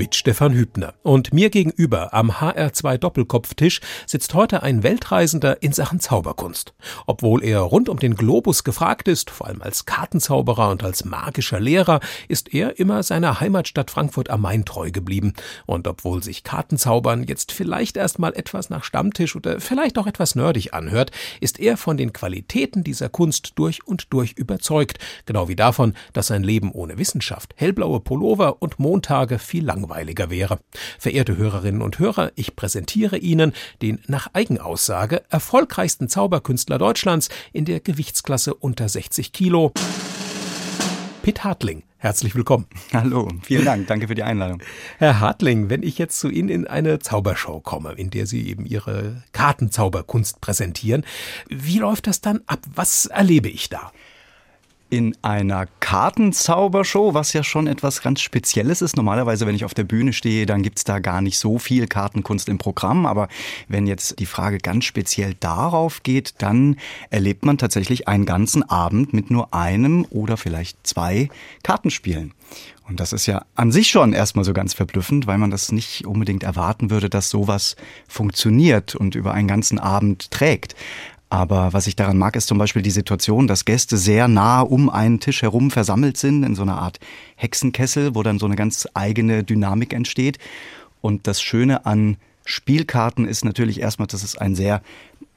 mit Stefan Hübner. Und mir gegenüber am HR2 Doppelkopftisch sitzt heute ein Weltreisender in Sachen Zauberkunst. Obwohl er rund um den Globus gefragt ist, vor allem als Kartenzauberer und als magischer Lehrer, ist er immer seiner Heimatstadt Frankfurt am Main treu geblieben. Und obwohl sich Kartenzaubern jetzt vielleicht erstmal etwas nach Stammtisch oder vielleicht auch etwas nerdig anhört, ist er von den Qualitäten dieser Kunst durch und durch überzeugt. Genau wie davon, dass sein Leben ohne Wissenschaft, hellblaue Pullover und Montage viel langweiliger langweiliger wäre. Verehrte Hörerinnen und Hörer, ich präsentiere Ihnen den nach Eigenaussage erfolgreichsten Zauberkünstler Deutschlands in der Gewichtsklasse unter 60 Kilo. Pitt Hartling. Herzlich willkommen. Hallo, vielen Dank, danke für die Einladung. Herr Hartling, wenn ich jetzt zu Ihnen in eine Zaubershow komme, in der Sie eben Ihre Kartenzauberkunst präsentieren, wie läuft das dann ab? Was erlebe ich da? In einer Kartenzaubershow, was ja schon etwas ganz Spezielles ist. Normalerweise, wenn ich auf der Bühne stehe, dann gibt's da gar nicht so viel Kartenkunst im Programm. Aber wenn jetzt die Frage ganz speziell darauf geht, dann erlebt man tatsächlich einen ganzen Abend mit nur einem oder vielleicht zwei Kartenspielen. Und das ist ja an sich schon erstmal so ganz verblüffend, weil man das nicht unbedingt erwarten würde, dass sowas funktioniert und über einen ganzen Abend trägt. Aber was ich daran mag, ist zum Beispiel die Situation, dass Gäste sehr nah um einen Tisch herum versammelt sind, in so einer Art Hexenkessel, wo dann so eine ganz eigene Dynamik entsteht. Und das Schöne an Spielkarten ist natürlich erstmal, dass es ein sehr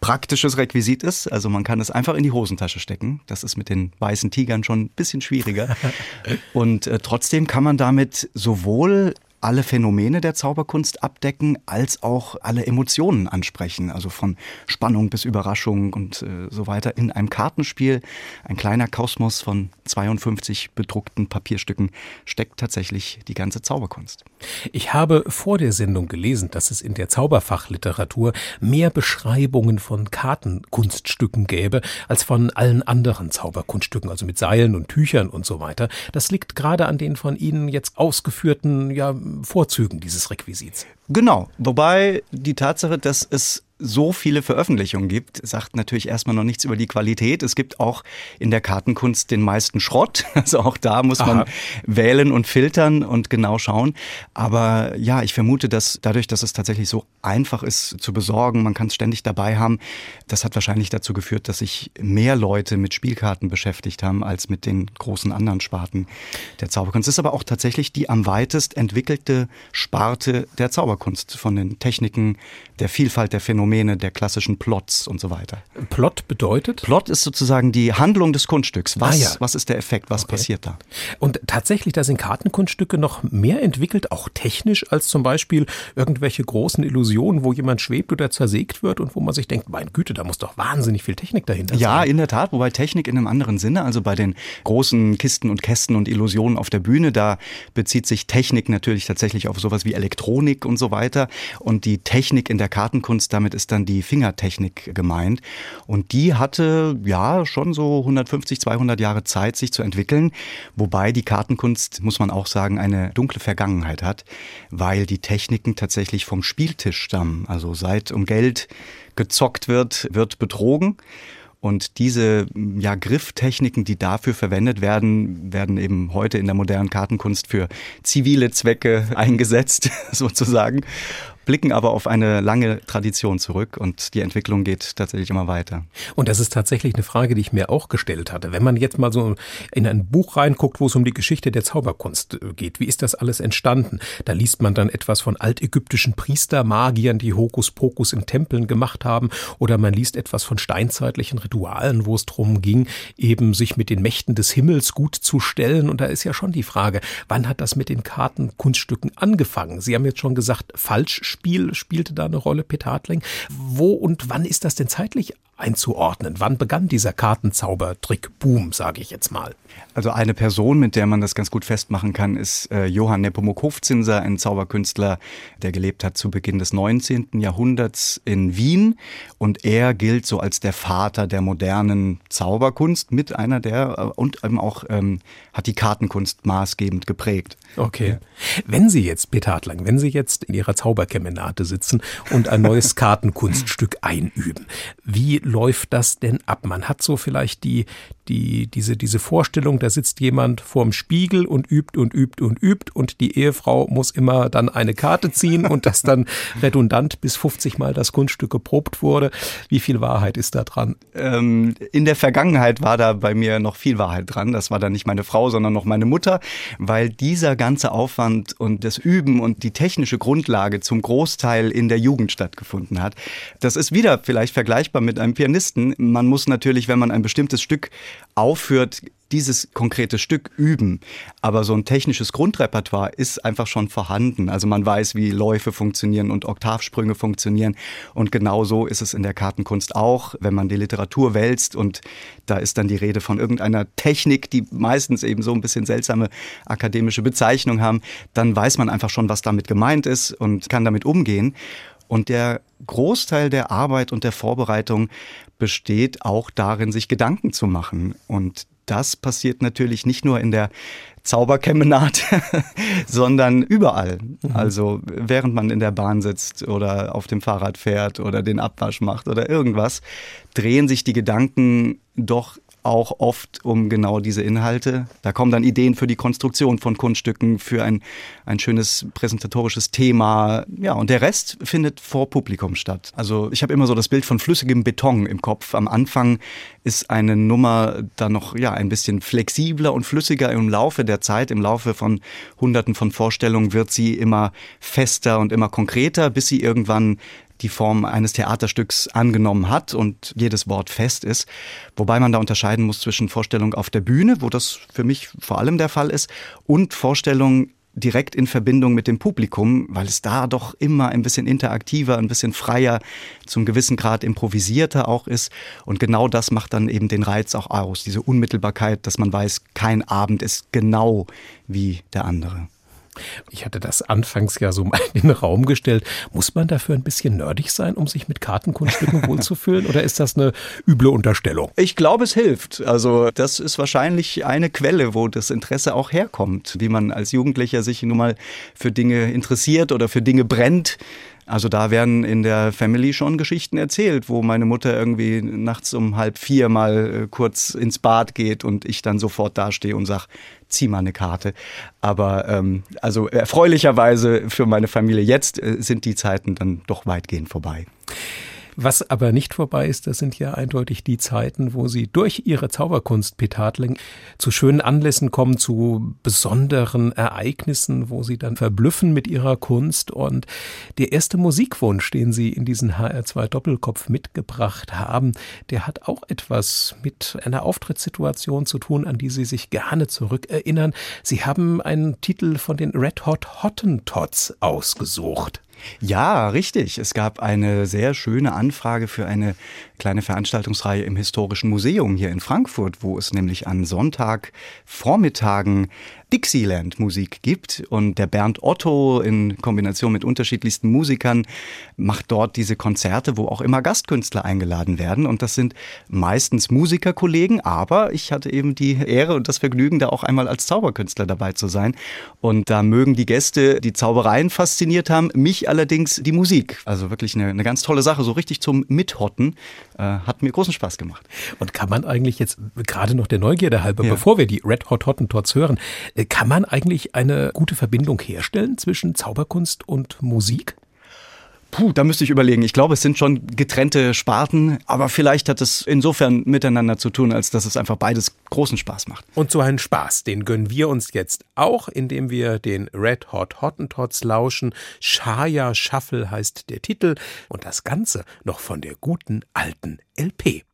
praktisches Requisit ist. Also man kann es einfach in die Hosentasche stecken. Das ist mit den weißen Tigern schon ein bisschen schwieriger. Und äh, trotzdem kann man damit sowohl alle Phänomene der Zauberkunst abdecken, als auch alle Emotionen ansprechen. Also von Spannung bis Überraschung und äh, so weiter in einem Kartenspiel. Ein kleiner Kosmos von 52 bedruckten Papierstücken steckt tatsächlich die ganze Zauberkunst. Ich habe vor der Sendung gelesen, dass es in der Zauberfachliteratur mehr Beschreibungen von Kartenkunststücken gäbe als von allen anderen Zauberkunststücken, also mit Seilen und Tüchern und so weiter. Das liegt gerade an den von Ihnen jetzt ausgeführten ja, Vorzügen dieses Requisits. Genau, wobei die Tatsache, dass es so viele Veröffentlichungen gibt, sagt natürlich erstmal noch nichts über die Qualität. Es gibt auch in der Kartenkunst den meisten Schrott. Also auch da muss man Aha. wählen und filtern und genau schauen. Aber ja, ich vermute, dass dadurch, dass es tatsächlich so einfach ist zu besorgen, man kann es ständig dabei haben, das hat wahrscheinlich dazu geführt, dass sich mehr Leute mit Spielkarten beschäftigt haben als mit den großen anderen Sparten der Zauberkunst. Es ist aber auch tatsächlich die am weitest entwickelte Sparte der Zauberkunst von den Techniken, der Vielfalt der Phänomene Phänomene der klassischen Plots und so weiter. Plot bedeutet? Plot ist sozusagen die Handlung des Kunststücks. Was, ah, ja. was ist der Effekt? Was okay. passiert da? Und tatsächlich, da sind Kartenkunststücke noch mehr entwickelt, auch technisch, als zum Beispiel irgendwelche großen Illusionen, wo jemand schwebt oder zersägt wird und wo man sich denkt, mein Güte, da muss doch wahnsinnig viel Technik dahinter sein. Ja, in der Tat, wobei Technik in einem anderen Sinne, also bei den großen Kisten und Kästen und Illusionen auf der Bühne, da bezieht sich Technik natürlich tatsächlich auf sowas wie Elektronik und so weiter. Und die Technik in der Kartenkunst, damit ist ist dann die Fingertechnik gemeint. Und die hatte ja schon so 150, 200 Jahre Zeit, sich zu entwickeln. Wobei die Kartenkunst, muss man auch sagen, eine dunkle Vergangenheit hat, weil die Techniken tatsächlich vom Spieltisch stammen. Also seit um Geld gezockt wird, wird betrogen. Und diese ja, Grifftechniken, die dafür verwendet werden, werden eben heute in der modernen Kartenkunst für zivile Zwecke eingesetzt, sozusagen blicken aber auf eine lange Tradition zurück und die Entwicklung geht tatsächlich immer weiter. Und das ist tatsächlich eine Frage, die ich mir auch gestellt hatte. Wenn man jetzt mal so in ein Buch reinguckt, wo es um die Geschichte der Zauberkunst äh, geht, wie ist das alles entstanden? Da liest man dann etwas von altägyptischen Priestermagiern, die Hokuspokus in Tempeln gemacht haben, oder man liest etwas von steinzeitlichen Ritualen, wo es darum ging, eben sich mit den Mächten des Himmels gut zu stellen. Und da ist ja schon die Frage, wann hat das mit den Kartenkunststücken angefangen? Sie haben jetzt schon gesagt, falsch Spiel spielte da eine Rolle, Peter Hartling. Wo und wann ist das denn zeitlich einzuordnen? Wann begann dieser Kartenzaubertrick-Boom, sage ich jetzt mal? Also eine Person, mit der man das ganz gut festmachen kann, ist äh, Johann Nepomuk Hofzinser, ein Zauberkünstler, der gelebt hat zu Beginn des 19. Jahrhunderts in Wien. Und er gilt so als der Vater der modernen Zauberkunst, mit einer der, äh, und eben auch ähm, hat die Kartenkunst maßgebend geprägt. Okay. Wenn Sie jetzt, Peter Hartlang, wenn Sie jetzt in Ihrer Zauberkemenate sitzen und ein neues Kartenkunststück einüben, wie läuft das denn ab? Man hat so vielleicht die, die, diese, diese Vorstellung, da sitzt jemand vorm Spiegel und übt und übt und übt und die Ehefrau muss immer dann eine Karte ziehen und das dann redundant bis 50 Mal das Kunststück geprobt wurde. Wie viel Wahrheit ist da dran? Ähm, in der Vergangenheit war da bei mir noch viel Wahrheit dran. Das war dann nicht meine Frau, sondern noch meine Mutter, weil dieser ganze Aufwand und das Üben und die technische Grundlage zum Großteil in der Jugend stattgefunden hat. Das ist wieder vielleicht vergleichbar mit einem Pianisten. Man muss natürlich, wenn man ein bestimmtes Stück aufführt, dieses konkrete Stück üben. Aber so ein technisches Grundrepertoire ist einfach schon vorhanden. Also man weiß, wie Läufe funktionieren und Oktavsprünge funktionieren. Und genau so ist es in der Kartenkunst auch, wenn man die Literatur wälzt und da ist dann die Rede von irgendeiner Technik, die meistens eben so ein bisschen seltsame akademische Bezeichnung haben, dann weiß man einfach schon, was damit gemeint ist und kann damit umgehen. Und der Großteil der Arbeit und der Vorbereitung besteht auch darin, sich Gedanken zu machen. Und das passiert natürlich nicht nur in der Zauberkemenate, sondern überall. Mhm. Also während man in der Bahn sitzt oder auf dem Fahrrad fährt oder den Abwasch macht oder irgendwas, drehen sich die Gedanken doch auch oft um genau diese Inhalte. Da kommen dann Ideen für die Konstruktion von Kunststücken, für ein, ein schönes präsentatorisches Thema. Ja, und der Rest findet vor Publikum statt. Also ich habe immer so das Bild von flüssigem Beton im Kopf. Am Anfang ist eine Nummer dann noch ja ein bisschen flexibler und flüssiger im Laufe der Zeit, im Laufe von Hunderten von Vorstellungen wird sie immer fester und immer konkreter, bis sie irgendwann die Form eines Theaterstücks angenommen hat und jedes Wort fest ist. Wobei man da unterscheiden muss zwischen Vorstellung auf der Bühne, wo das für mich vor allem der Fall ist, und Vorstellung direkt in Verbindung mit dem Publikum, weil es da doch immer ein bisschen interaktiver, ein bisschen freier, zum gewissen Grad improvisierter auch ist. Und genau das macht dann eben den Reiz auch aus, diese Unmittelbarkeit, dass man weiß, kein Abend ist genau wie der andere. Ich hatte das anfangs ja so mal in den Raum gestellt. Muss man dafür ein bisschen nerdig sein, um sich mit Kartenkunststücken wohlzufühlen? Oder ist das eine üble Unterstellung? Ich glaube, es hilft. Also, das ist wahrscheinlich eine Quelle, wo das Interesse auch herkommt, wie man als Jugendlicher sich nun mal für Dinge interessiert oder für Dinge brennt. Also da werden in der Family schon Geschichten erzählt, wo meine Mutter irgendwie nachts um halb vier mal äh, kurz ins Bad geht und ich dann sofort dastehe und sage, zieh mal eine Karte. Aber ähm, also erfreulicherweise für meine Familie jetzt äh, sind die Zeiten dann doch weitgehend vorbei. Was aber nicht vorbei ist, das sind ja eindeutig die Zeiten, wo Sie durch Ihre Zauberkunst, Petadling, zu schönen Anlässen kommen, zu besonderen Ereignissen, wo Sie dann verblüffen mit Ihrer Kunst. Und der erste Musikwunsch, den Sie in diesen HR2 Doppelkopf mitgebracht haben, der hat auch etwas mit einer Auftrittssituation zu tun, an die Sie sich gerne zurückerinnern. Sie haben einen Titel von den Red Hot Hottentots ausgesucht. Ja, richtig. Es gab eine sehr schöne Anfrage für eine kleine Veranstaltungsreihe im Historischen Museum hier in Frankfurt, wo es nämlich an Sonntag Vormittagen Dixieland Musik gibt und der Bernd Otto in Kombination mit unterschiedlichsten Musikern macht dort diese Konzerte, wo auch immer Gastkünstler eingeladen werden und das sind meistens Musikerkollegen, aber ich hatte eben die Ehre und das Vergnügen, da auch einmal als Zauberkünstler dabei zu sein und da mögen die Gäste die Zaubereien fasziniert haben, mich allerdings die Musik. Also wirklich eine, eine ganz tolle Sache, so richtig zum Mithotten. Äh, hat mir großen Spaß gemacht. Und kann man eigentlich jetzt gerade noch der Neugierde halber, ja. bevor wir die Red Hot Hottentots hören, äh, kann man eigentlich eine gute Verbindung herstellen zwischen Zauberkunst und Musik? Puh, da müsste ich überlegen. Ich glaube, es sind schon getrennte Sparten, aber vielleicht hat es insofern miteinander zu tun, als dass es einfach beides großen Spaß macht. Und so einen Spaß, den gönnen wir uns jetzt auch, indem wir den Red Hot Hottentots lauschen. Shaya Shuffle heißt der Titel und das Ganze noch von der guten alten LP.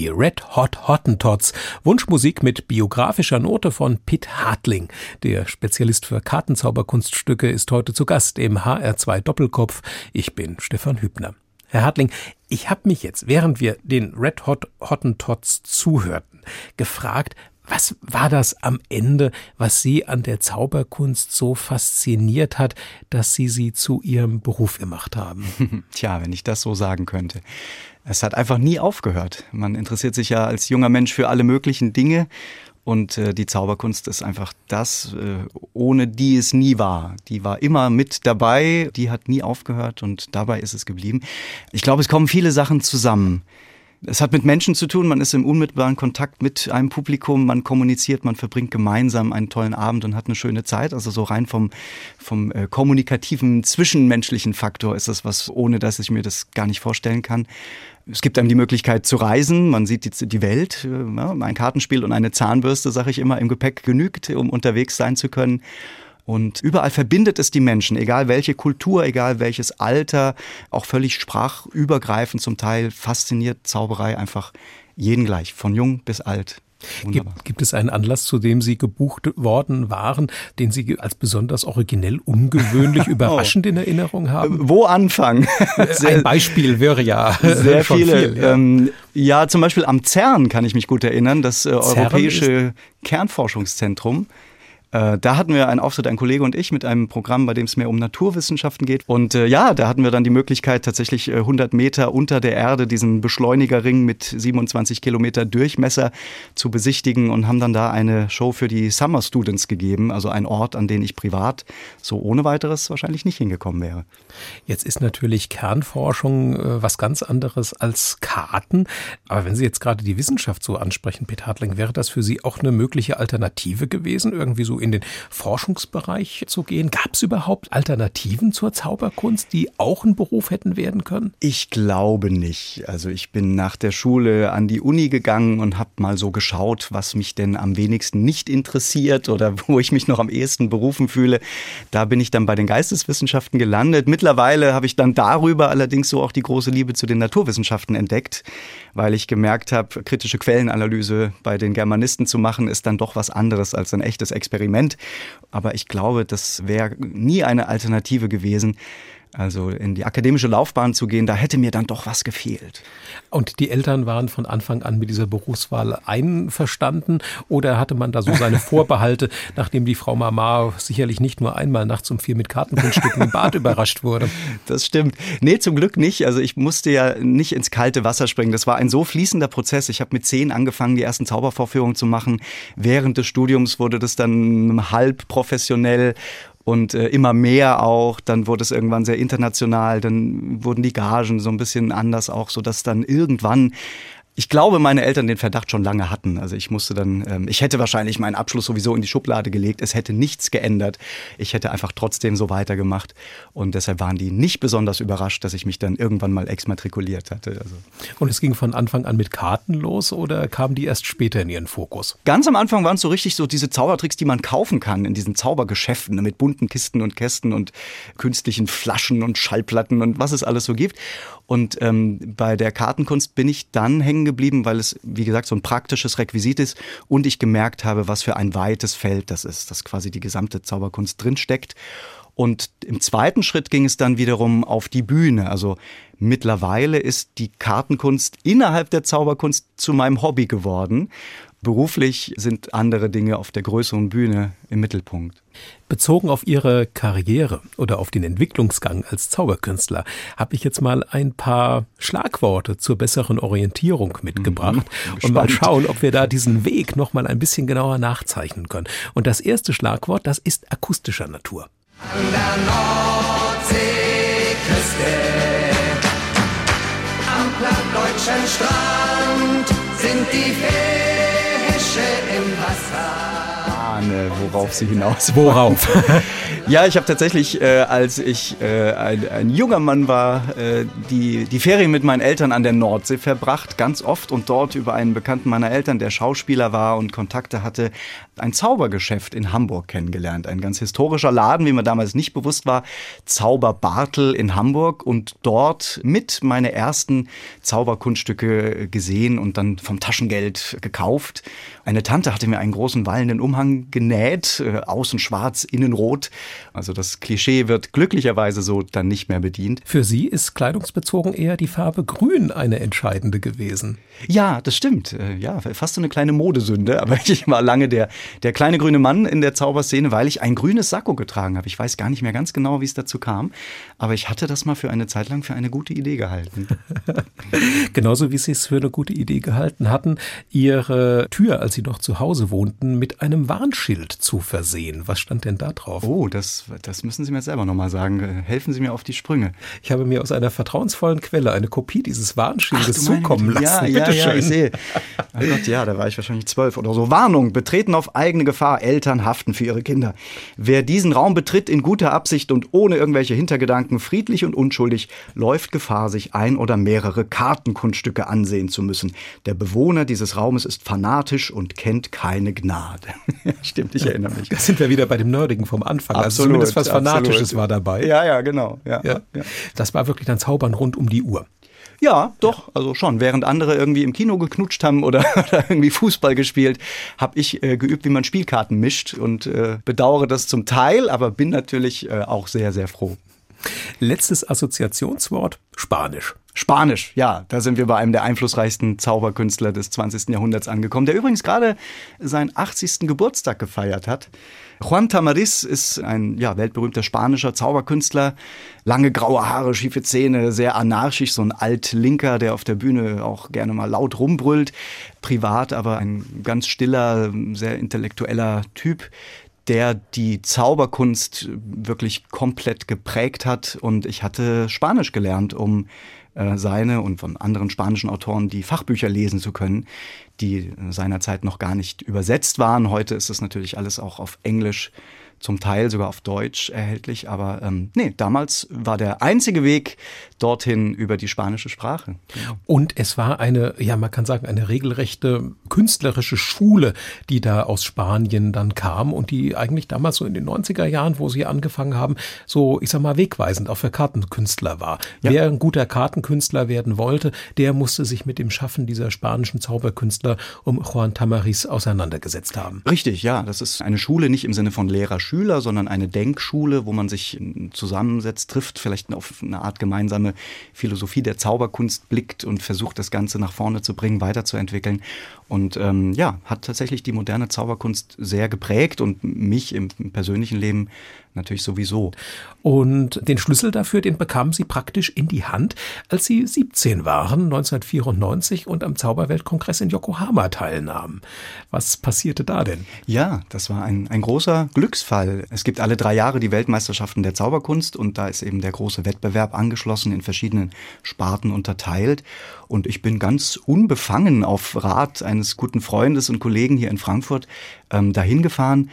Die Red Hot Hottentots, Wunschmusik mit biografischer Note von Pitt Hartling. Der Spezialist für Kartenzauberkunststücke ist heute zu Gast im HR2 Doppelkopf. Ich bin Stefan Hübner. Herr Hartling, ich habe mich jetzt, während wir den Red Hot Hottentots zuhörten, gefragt, was war das am Ende, was Sie an der Zauberkunst so fasziniert hat, dass Sie sie zu Ihrem Beruf gemacht haben? Tja, wenn ich das so sagen könnte. Es hat einfach nie aufgehört. Man interessiert sich ja als junger Mensch für alle möglichen Dinge und äh, die Zauberkunst ist einfach das, äh, ohne die es nie war. Die war immer mit dabei, die hat nie aufgehört und dabei ist es geblieben. Ich glaube, es kommen viele Sachen zusammen. Es hat mit Menschen zu tun, man ist im unmittelbaren Kontakt mit einem Publikum, man kommuniziert, man verbringt gemeinsam einen tollen Abend und hat eine schöne Zeit. Also so rein vom, vom äh, kommunikativen, zwischenmenschlichen Faktor ist das was, ohne dass ich mir das gar nicht vorstellen kann. Es gibt einem die Möglichkeit zu reisen, man sieht die, die Welt, äh, ja, ein Kartenspiel und eine Zahnbürste, sage ich immer, im Gepäck genügt, um unterwegs sein zu können. Und überall verbindet es die Menschen, egal welche Kultur, egal welches Alter, auch völlig sprachübergreifend zum Teil fasziniert Zauberei einfach jeden gleich, von jung bis alt. Gibt, gibt, es einen Anlass, zu dem Sie gebucht worden waren, den Sie als besonders originell, ungewöhnlich, oh. überraschend in Erinnerung haben? Wo anfangen? Ein Beispiel wäre ja sehr viele. Viel, ja. Ähm, ja. zum Beispiel am CERN kann ich mich gut erinnern, das äh, Europäische Kernforschungszentrum. Äh, da hatten wir einen Auftritt, ein Kollege und ich, mit einem Programm, bei dem es mehr um Naturwissenschaften geht. Und äh, ja, da hatten wir dann die Möglichkeit, tatsächlich äh, 100 Meter unter der Erde diesen Beschleunigerring mit 27 Kilometer Durchmesser zu besichtigen und haben dann da eine Show für die Summer Students gegeben, also ein Ort, an den ich privat so ohne weiteres wahrscheinlich nicht hingekommen wäre. Jetzt ist natürlich Kernforschung äh, was ganz anderes als Karten. Aber wenn Sie jetzt gerade die Wissenschaft so ansprechen, Peter Hartling, wäre das für Sie auch eine mögliche Alternative gewesen, irgendwie so in den Forschungsbereich zu gehen? Gab es überhaupt Alternativen zur Zauberkunst, die auch ein Beruf hätten werden können? Ich glaube nicht. Also ich bin nach der Schule an die Uni gegangen und habe mal so geschaut, was mich denn am wenigsten nicht interessiert oder wo ich mich noch am ehesten berufen fühle. Da bin ich dann bei den Geisteswissenschaften gelandet. Mittlerweile habe ich dann darüber allerdings so auch die große Liebe zu den Naturwissenschaften entdeckt, weil ich gemerkt habe, kritische Quellenanalyse bei den Germanisten zu machen, ist dann doch was anderes als ein echtes Experiment Experiment. Aber ich glaube, das wäre nie eine Alternative gewesen. Also in die akademische Laufbahn zu gehen, da hätte mir dann doch was gefehlt. Und die Eltern waren von Anfang an mit dieser Berufswahl einverstanden oder hatte man da so seine Vorbehalte, nachdem die Frau Mama sicherlich nicht nur einmal nachts um vier mit Kartenkunststücken im Bad überrascht wurde? Das stimmt. Nee, zum Glück nicht. Also ich musste ja nicht ins kalte Wasser springen. Das war ein so fließender Prozess. Ich habe mit zehn angefangen, die ersten Zaubervorführungen zu machen. Während des Studiums wurde das dann halb professionell und äh, immer mehr auch. Dann wurde es irgendwann sehr international, dann wurden die Gagen so ein bisschen anders auch, so dass dann irgendwann ich glaube, meine Eltern den Verdacht schon lange hatten. Also ich musste dann, ähm, ich hätte wahrscheinlich meinen Abschluss sowieso in die Schublade gelegt. Es hätte nichts geändert. Ich hätte einfach trotzdem so weitergemacht. Und deshalb waren die nicht besonders überrascht, dass ich mich dann irgendwann mal exmatrikuliert hatte. Also. Und es ging von Anfang an mit Karten los oder kamen die erst später in ihren Fokus? Ganz am Anfang waren es so richtig so diese Zaubertricks, die man kaufen kann in diesen Zaubergeschäften mit bunten Kisten und Kästen und künstlichen Flaschen und Schallplatten und was es alles so gibt. Und ähm, bei der Kartenkunst bin ich dann hängen geblieben, weil es, wie gesagt, so ein praktisches Requisit ist und ich gemerkt habe, was für ein weites Feld das ist, dass quasi die gesamte Zauberkunst drinsteckt. Und im zweiten Schritt ging es dann wiederum auf die Bühne. Also mittlerweile ist die Kartenkunst innerhalb der Zauberkunst zu meinem Hobby geworden. Beruflich sind andere Dinge auf der größeren Bühne im Mittelpunkt. Bezogen auf Ihre Karriere oder auf den Entwicklungsgang als Zauberkünstler habe ich jetzt mal ein paar Schlagworte zur besseren Orientierung mitgebracht mhm, und mal schauen, ob wir da diesen Weg noch mal ein bisschen genauer nachzeichnen können. Und das erste Schlagwort, das ist akustischer Natur. An der Nordseeküste, am plattdeutschen Strand sind die Fische im Wasser. Ahne, worauf Sie hinaus. Worauf? ja, ich habe tatsächlich, äh, als ich äh, ein, ein, junger Mann war, äh, die, die Ferien mit meinen Eltern an der Nordsee verbracht, ganz oft und dort über einen Bekannten meiner Eltern, der Schauspieler war und Kontakte hatte, ein Zaubergeschäft in Hamburg kennengelernt. Ein ganz historischer Laden, wie mir damals nicht bewusst war, Zauber Bartel in Hamburg und dort mit meine ersten Zauberkunststücke gesehen und dann vom Taschengeld gekauft. Eine Tante hatte mir einen großen wallenden Umhang genäht, äh, außen schwarz, innen rot. Also das Klischee wird glücklicherweise so dann nicht mehr bedient. Für Sie ist kleidungsbezogen eher die Farbe Grün eine entscheidende gewesen. Ja, das stimmt. Äh, ja, fast so eine kleine Modesünde, aber ich war lange der, der kleine grüne Mann in der Zauberszene, weil ich ein grünes Sakko getragen habe. Ich weiß gar nicht mehr ganz genau, wie es dazu kam, aber ich hatte das mal für eine Zeit lang für eine gute Idee gehalten. Genauso wie Sie es für eine gute Idee gehalten hatten, Ihre Tür, als Sie noch zu Hause wohnten, mit einem Warnschild zu versehen. Was stand denn da drauf? Oh, das, das müssen Sie mir selber nochmal sagen. Helfen Sie mir auf die Sprünge. Ich habe mir aus einer vertrauensvollen Quelle eine Kopie dieses Warnschildes Ach, zukommen lassen. Ja, ja, ja, ich sehe. Oh Gott, ja, da war ich wahrscheinlich zwölf oder so. Warnung, betreten auf eigene Gefahr. Eltern haften für ihre Kinder. Wer diesen Raum betritt in guter Absicht und ohne irgendwelche Hintergedanken, friedlich und unschuldig, läuft Gefahr, sich ein oder mehrere Kartenkunststücke ansehen zu müssen. Der Bewohner dieses Raumes ist fanatisch und kennt keine Gnade. Stimmt, ich erinnere mich. Da sind wir wieder bei dem Nerdigen vom Anfang. Also absolut, also zumindest was Fanatisches absolut. war dabei. Ja, ja, genau. Ja, ja. ja. Das war wirklich dann Zaubern rund um die Uhr. Ja, doch, ja. also schon. Während andere irgendwie im Kino geknutscht haben oder, oder irgendwie Fußball gespielt, habe ich äh, geübt, wie man Spielkarten mischt und äh, bedauere das zum Teil, aber bin natürlich äh, auch sehr, sehr froh. Letztes Assoziationswort, Spanisch. Spanisch, ja, da sind wir bei einem der einflussreichsten Zauberkünstler des 20. Jahrhunderts angekommen, der übrigens gerade seinen 80. Geburtstag gefeiert hat. Juan Tamariz ist ein ja, weltberühmter spanischer Zauberkünstler. Lange graue Haare, schiefe Zähne, sehr anarchisch, so ein Altlinker, der auf der Bühne auch gerne mal laut rumbrüllt. Privat aber ein ganz stiller, sehr intellektueller Typ, der die Zauberkunst wirklich komplett geprägt hat. Und ich hatte Spanisch gelernt, um äh, seine und von anderen spanischen Autoren die Fachbücher lesen zu können, die seinerzeit noch gar nicht übersetzt waren. Heute ist es natürlich alles auch auf Englisch zum Teil sogar auf Deutsch erhältlich. Aber ähm, nee, damals war der einzige Weg dorthin über die spanische Sprache. Und es war eine, ja, man kann sagen, eine regelrechte künstlerische Schule, die da aus Spanien dann kam und die eigentlich damals so in den 90er Jahren, wo sie angefangen haben, so, ich sag mal, wegweisend auch für Kartenkünstler war. Ja. Wer ein guter Kartenkünstler werden wollte, der musste sich mit dem Schaffen dieser spanischen Zauberkünstler um Juan Tamariz auseinandergesetzt haben. Richtig, ja. Das ist eine Schule nicht im Sinne von Lehrer Schüler, sondern eine Denkschule, wo man sich zusammensetzt, trifft, vielleicht auf eine Art gemeinsame Philosophie der Zauberkunst blickt und versucht, das Ganze nach vorne zu bringen, weiterzuentwickeln. Und ähm, ja, hat tatsächlich die moderne Zauberkunst sehr geprägt und mich im persönlichen Leben natürlich sowieso. Und den Schlüssel dafür, den bekamen Sie praktisch in die Hand, als Sie 17 waren, 1994 und am Zauberweltkongress in Yokohama teilnahmen. Was passierte da denn? Ja, das war ein, ein großer Glücksfall. Es gibt alle drei Jahre die Weltmeisterschaften der Zauberkunst und da ist eben der große Wettbewerb angeschlossen, in verschiedenen Sparten unterteilt. Und ich bin ganz unbefangen auf Rat eines guten Freundes und Kollegen hier in Frankfurt ähm, dahin gefahren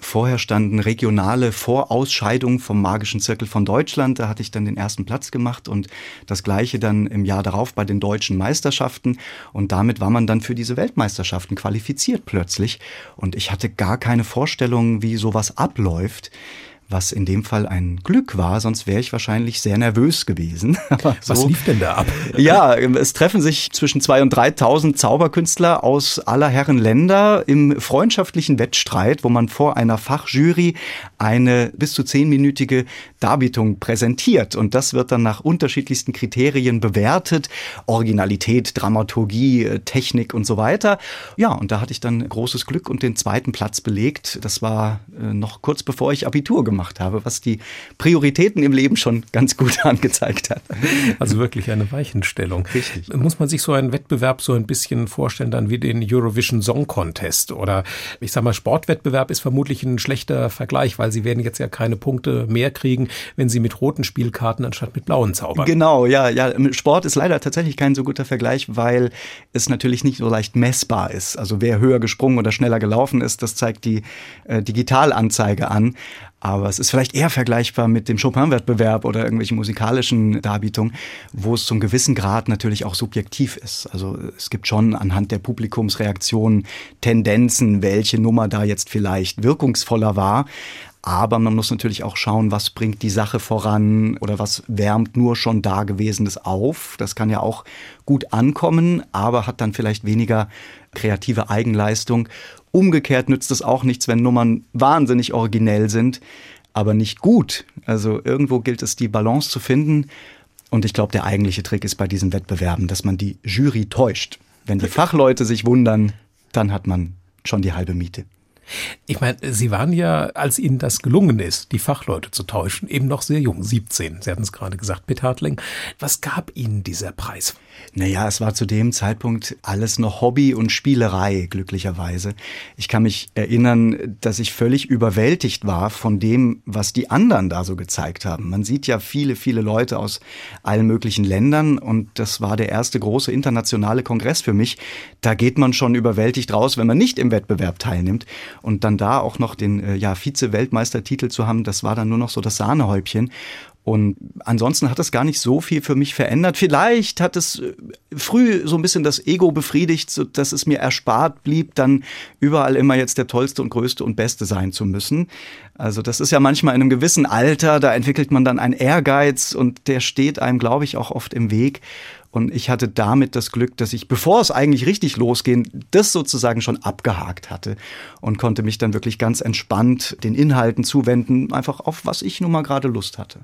Vorher standen regionale Vorausscheidungen vom Magischen Zirkel von Deutschland. Da hatte ich dann den ersten Platz gemacht und das gleiche dann im Jahr darauf bei den deutschen Meisterschaften. Und damit war man dann für diese Weltmeisterschaften qualifiziert plötzlich. Und ich hatte gar keine Vorstellung, wie sowas abläuft was in dem Fall ein Glück war, sonst wäre ich wahrscheinlich sehr nervös gewesen. so, was lief denn da ab? ja, es treffen sich zwischen zwei und 3.000 Zauberkünstler aus aller Herren Länder im freundschaftlichen Wettstreit, wo man vor einer Fachjury eine bis zu zehnminütige Darbietung präsentiert. Und das wird dann nach unterschiedlichsten Kriterien bewertet. Originalität, Dramaturgie, Technik und so weiter. Ja, und da hatte ich dann großes Glück und den zweiten Platz belegt. Das war äh, noch kurz bevor ich Abitur gemacht gemacht habe, was die Prioritäten im Leben schon ganz gut angezeigt hat. Also wirklich eine Weichenstellung. Richtig. Muss man sich so einen Wettbewerb so ein bisschen vorstellen, dann wie den Eurovision Song Contest oder ich sag mal, Sportwettbewerb ist vermutlich ein schlechter Vergleich, weil sie werden jetzt ja keine Punkte mehr kriegen, wenn sie mit roten Spielkarten anstatt mit blauen zaubern. Genau, ja, ja. Sport ist leider tatsächlich kein so guter Vergleich, weil es natürlich nicht so leicht messbar ist. Also wer höher gesprungen oder schneller gelaufen ist, das zeigt die äh, Digitalanzeige an. Aber es ist vielleicht eher vergleichbar mit dem Chopin-Wettbewerb oder irgendwelchen musikalischen Darbietungen, wo es zum gewissen Grad natürlich auch subjektiv ist. Also es gibt schon anhand der Publikumsreaktionen Tendenzen, welche Nummer da jetzt vielleicht wirkungsvoller war. Aber man muss natürlich auch schauen, was bringt die Sache voran oder was wärmt nur schon Dagewesenes auf. Das kann ja auch gut ankommen, aber hat dann vielleicht weniger kreative Eigenleistung. Umgekehrt nützt es auch nichts, wenn Nummern wahnsinnig originell sind, aber nicht gut. Also irgendwo gilt es, die Balance zu finden. Und ich glaube, der eigentliche Trick ist bei diesen Wettbewerben, dass man die Jury täuscht. Wenn die Fachleute sich wundern, dann hat man schon die halbe Miete. Ich meine, Sie waren ja, als Ihnen das gelungen ist, die Fachleute zu täuschen, eben noch sehr jung, 17. Sie hatten es gerade gesagt, Pitt Hartling. Was gab Ihnen dieser Preis? Naja, es war zu dem Zeitpunkt alles noch Hobby und Spielerei, glücklicherweise. Ich kann mich erinnern, dass ich völlig überwältigt war von dem, was die anderen da so gezeigt haben. Man sieht ja viele, viele Leute aus allen möglichen Ländern und das war der erste große internationale Kongress für mich. Da geht man schon überwältigt raus, wenn man nicht im Wettbewerb teilnimmt. Und dann da auch noch den äh, ja, Vize-Weltmeistertitel zu haben, das war dann nur noch so das Sahnehäubchen. Und ansonsten hat es gar nicht so viel für mich verändert. Vielleicht hat es äh, früh so ein bisschen das Ego befriedigt, so dass es mir erspart blieb, dann überall immer jetzt der tollste und größte und beste sein zu müssen. Also das ist ja manchmal in einem gewissen Alter, da entwickelt man dann einen Ehrgeiz und der steht einem, glaube ich, auch oft im Weg. Und ich hatte damit das Glück, dass ich, bevor es eigentlich richtig losging, das sozusagen schon abgehakt hatte und konnte mich dann wirklich ganz entspannt den Inhalten zuwenden, einfach auf was ich nun mal gerade Lust hatte.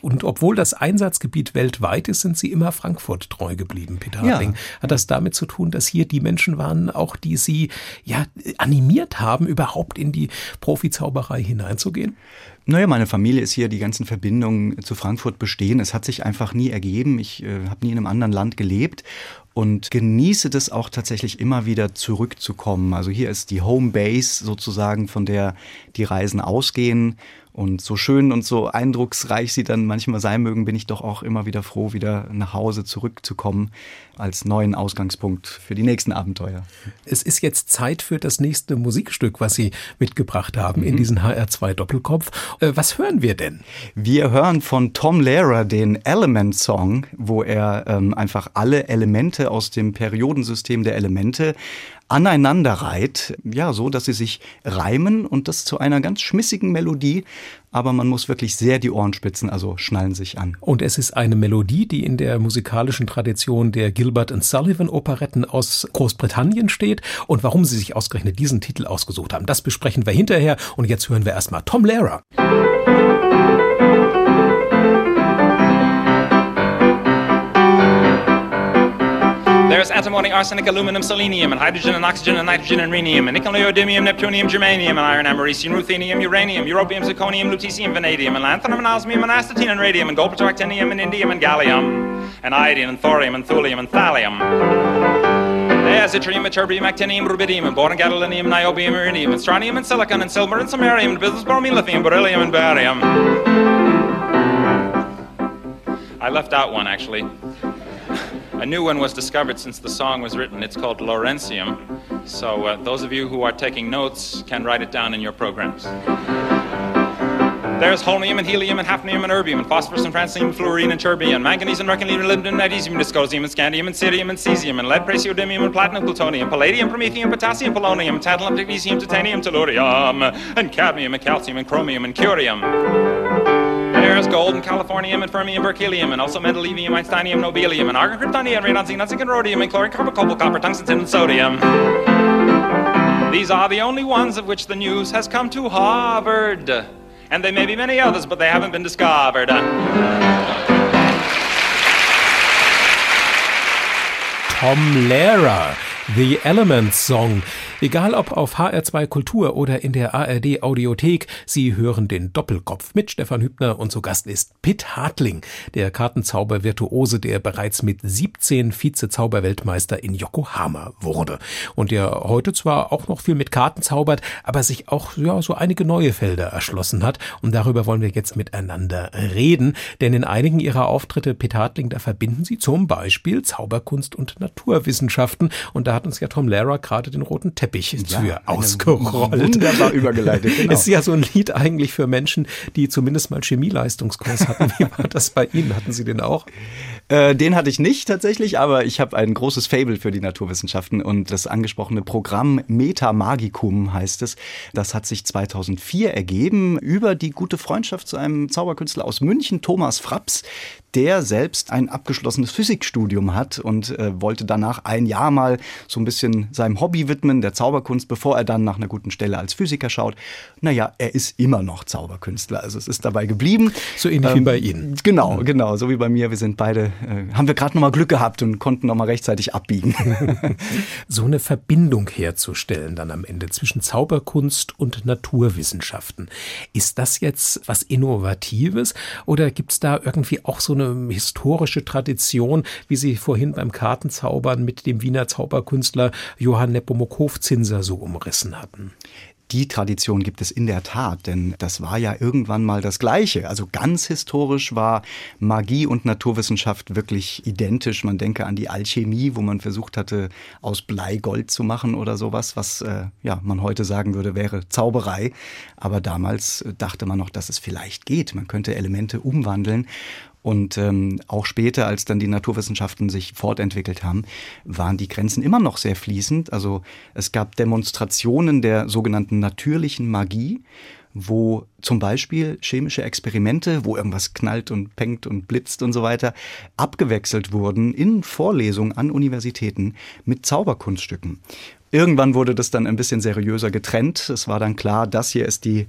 Und obwohl das Einsatzgebiet weltweit ist, sind Sie immer Frankfurt treu geblieben, Peter Hartling. Ja. Hat das damit zu tun, dass hier die Menschen waren, auch die Sie ja animiert haben, überhaupt in die Profizauberei hineinzugehen? Naja, meine Familie ist hier, die ganzen Verbindungen zu Frankfurt bestehen. Es hat sich einfach nie ergeben. Ich äh, habe nie in einem anderen Land gelebt und genieße das auch tatsächlich immer wieder zurückzukommen. Also hier ist die Home Base sozusagen, von der die Reisen ausgehen. Und so schön und so eindrucksreich sie dann manchmal sein mögen, bin ich doch auch immer wieder froh, wieder nach Hause zurückzukommen als neuen Ausgangspunkt für die nächsten Abenteuer. Es ist jetzt Zeit für das nächste Musikstück, was Sie mitgebracht haben mhm. in diesen HR2 Doppelkopf. Äh, was hören wir denn? Wir hören von Tom Lehrer den Element Song, wo er ähm, einfach alle Elemente aus dem Periodensystem der Elemente aneinander reiht, ja, so, dass sie sich reimen und das zu einer ganz schmissigen Melodie. Aber man muss wirklich sehr die Ohren spitzen, also schnallen sich an. Und es ist eine Melodie, die in der musikalischen Tradition der Gilbert and Sullivan Operetten aus Großbritannien steht. Und warum sie sich ausgerechnet diesen Titel ausgesucht haben, das besprechen wir hinterher. Und jetzt hören wir erstmal Tom Lehrer. There's antimony, arsenic, aluminum, selenium, and hydrogen and oxygen and nitrogen and rhenium, and nickel, neodymium, neptunium, germanium, and iron, americium, ruthenium, uranium, europium, zirconium, lutetium, vanadium, and lanthanum, and osmium, and astatine, and radium, and gold, actinium, and indium, and gallium, and iodine, and thorium, and thulium, and thallium. There's yttrium, ytterbium, actinium, rubidium, and boron, gadolinium, niobium, iridium, and strontium, and silicon, and silver, and samarium, and bismuth, bromine, lithium, beryllium, and barium. I left out one, actually. A new one was discovered since the song was written. It's called Laurentium. So uh, those of you who are taking notes can write it down in your programs. There's holmium and helium and hafnium and erbium and phosphorus and francium, fluorine and terbium, manganese and mercury and lindum and magnesium, dysprosium and scandium and cerium and cesium and lead, praseodymium and platinum, plutonium, palladium, promethium, potassium, polonium, tantalum, magnesium, titanium, tellurium, and cadmium and calcium and chromium and curium. There's gold and californium and fermium, berkelium, and also mendelevium, einsteinium, nobelium, and argon, kryptonium, radon, xenon, zinc, and rhodium, and chlorine, carbon, cobalt, copper, tungsten, tin, and sodium. These are the only ones of which the news has come to Harvard. And there may be many others, but they haven't been discovered. Tom Lehrer, The Elements Song. Egal ob auf HR2 Kultur oder in der ARD Audiothek, Sie hören den Doppelkopf mit Stefan Hübner. Und zu Gast ist Pitt Hartling, der Kartenzauber-Virtuose, der bereits mit 17 Vize-Zauberweltmeister in Yokohama wurde. Und der heute zwar auch noch viel mit Karten zaubert, aber sich auch ja, so einige neue Felder erschlossen hat. Und darüber wollen wir jetzt miteinander reden, denn in einigen ihrer Auftritte Pitt Hartling, da verbinden sie zum Beispiel Zauberkunst und Naturwissenschaften. Und da hat uns ja Tom Lara gerade den roten Teppich ja, für ausgerollt. Wunderbar übergeleitet. Genau. Ist ja so ein Lied eigentlich für Menschen, die zumindest mal Chemieleistungskurs hatten. Wie war das bei Ihnen? Hatten Sie den auch? Äh, den hatte ich nicht tatsächlich, aber ich habe ein großes Fable für die Naturwissenschaften und das angesprochene Programm Meta Magicum heißt es. Das hat sich 2004 ergeben über die gute Freundschaft zu einem Zauberkünstler aus München, Thomas Fraps, der selbst ein abgeschlossenes Physikstudium hat und äh, wollte danach ein Jahr mal so ein bisschen seinem Hobby widmen, der Zauberkunst, bevor er dann nach einer guten Stelle als Physiker schaut. Naja, er ist immer noch Zauberkünstler, also es ist dabei geblieben. So ähnlich ähm, wie bei Ihnen. Genau, genau, so wie bei mir. Wir sind beide, äh, haben wir gerade nochmal Glück gehabt und konnten nochmal rechtzeitig abbiegen. so eine Verbindung herzustellen dann am Ende zwischen Zauberkunst und Naturwissenschaften. Ist das jetzt was Innovatives oder gibt es da irgendwie auch so eine historische Tradition, wie Sie vorhin beim Kartenzaubern mit dem Wiener Zauberkünstler Johann Nepomuk-Hofzinser so umrissen hatten. Die Tradition gibt es in der Tat, denn das war ja irgendwann mal das Gleiche. Also ganz historisch war Magie und Naturwissenschaft wirklich identisch. Man denke an die Alchemie, wo man versucht hatte, aus Blei Gold zu machen oder sowas, was äh, ja man heute sagen würde, wäre Zauberei. Aber damals dachte man noch, dass es vielleicht geht. Man könnte Elemente umwandeln. Und ähm, auch später, als dann die Naturwissenschaften sich fortentwickelt haben, waren die Grenzen immer noch sehr fließend. Also es gab Demonstrationen der sogenannten natürlichen Magie, wo zum Beispiel chemische Experimente, wo irgendwas knallt und pengt und blitzt und so weiter, abgewechselt wurden in Vorlesungen an Universitäten mit Zauberkunststücken. Irgendwann wurde das dann ein bisschen seriöser getrennt. Es war dann klar, das hier ist die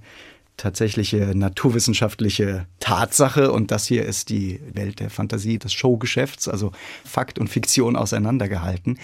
tatsächliche naturwissenschaftliche Tatsache und das hier ist die Welt der Fantasie, des Showgeschäfts, also Fakt und Fiktion auseinandergehalten.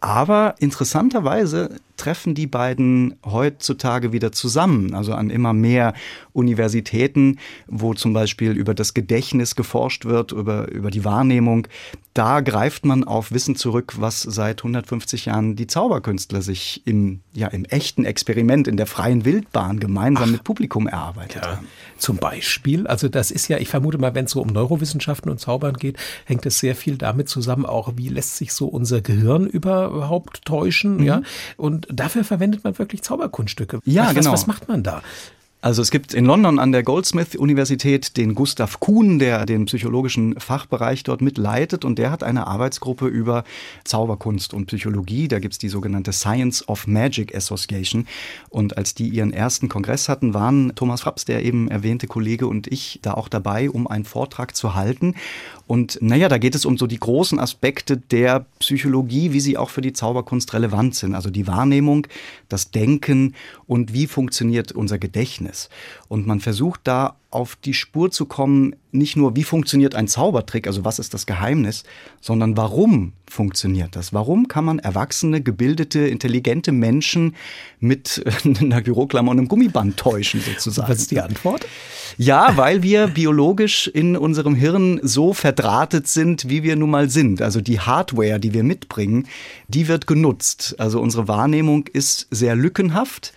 Aber interessanterweise treffen die beiden heutzutage wieder zusammen, also an immer mehr Universitäten, wo zum Beispiel über das Gedächtnis geforscht wird, über, über die Wahrnehmung. Da greift man auf Wissen zurück, was seit 150 Jahren die Zauberkünstler sich im, ja, im echten Experiment, in der freien Wildbahn gemeinsam Ach, mit Publikum erarbeitet ja. haben. Zum Beispiel, also das ist ja, ich vermute mal, wenn es so um Neurowissenschaften und Zaubern geht, hängt es sehr viel damit zusammen, auch wie lässt sich so unser Gehirn überhaupt täuschen, mhm. ja. Und dafür verwendet man wirklich Zauberkunststücke. Ja, was, genau. Was macht man da? Also es gibt in London an der Goldsmith-Universität den Gustav Kuhn, der den psychologischen Fachbereich dort mitleitet und der hat eine Arbeitsgruppe über Zauberkunst und Psychologie. Da gibt's die sogenannte Science of Magic Association. Und als die ihren ersten Kongress hatten, waren Thomas Fraps, der eben erwähnte Kollege und ich da auch dabei, um einen Vortrag zu halten. Und naja, da geht es um so die großen Aspekte der Psychologie, wie sie auch für die Zauberkunst relevant sind. Also die Wahrnehmung, das Denken und wie funktioniert unser Gedächtnis ist. Und man versucht da auf die Spur zu kommen, nicht nur, wie funktioniert ein Zaubertrick, also was ist das Geheimnis, sondern warum funktioniert das? Warum kann man erwachsene, gebildete, intelligente Menschen mit einer Büroklammer und einem Gummiband täuschen, sozusagen? Was ist die Antwort? Ja, weil wir biologisch in unserem Hirn so verdrahtet sind, wie wir nun mal sind. Also die Hardware, die wir mitbringen, die wird genutzt. Also unsere Wahrnehmung ist sehr lückenhaft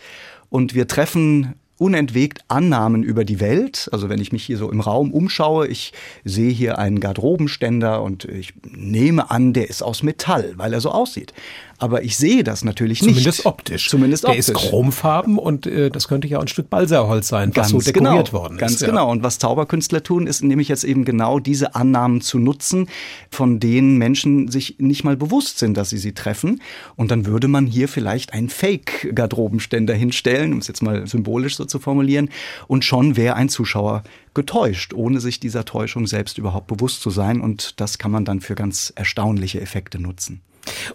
und wir treffen unentwegt Annahmen über die Welt. Also wenn ich mich hier so im Raum umschaue, ich sehe hier einen Garderobenständer und ich nehme an, der ist aus Metall, weil er so aussieht aber ich sehe das natürlich nicht. Zumindest optisch. Zumindest optisch. Der ist chromfarben und äh, das könnte ja ein Stück Balsaholz sein, was Ganz so dekoriert genau. worden ist. Ganz ja. genau. Und was Zauberkünstler tun, ist nämlich jetzt eben genau diese Annahmen zu nutzen, von denen Menschen sich nicht mal bewusst sind, dass sie sie treffen. Und dann würde man hier vielleicht einen Fake-Garderobenständer hinstellen, um es jetzt mal symbolisch so zu formulieren, und schon wäre ein Zuschauer getäuscht, ohne sich dieser Täuschung selbst überhaupt bewusst zu sein. Und das kann man dann für ganz erstaunliche Effekte nutzen.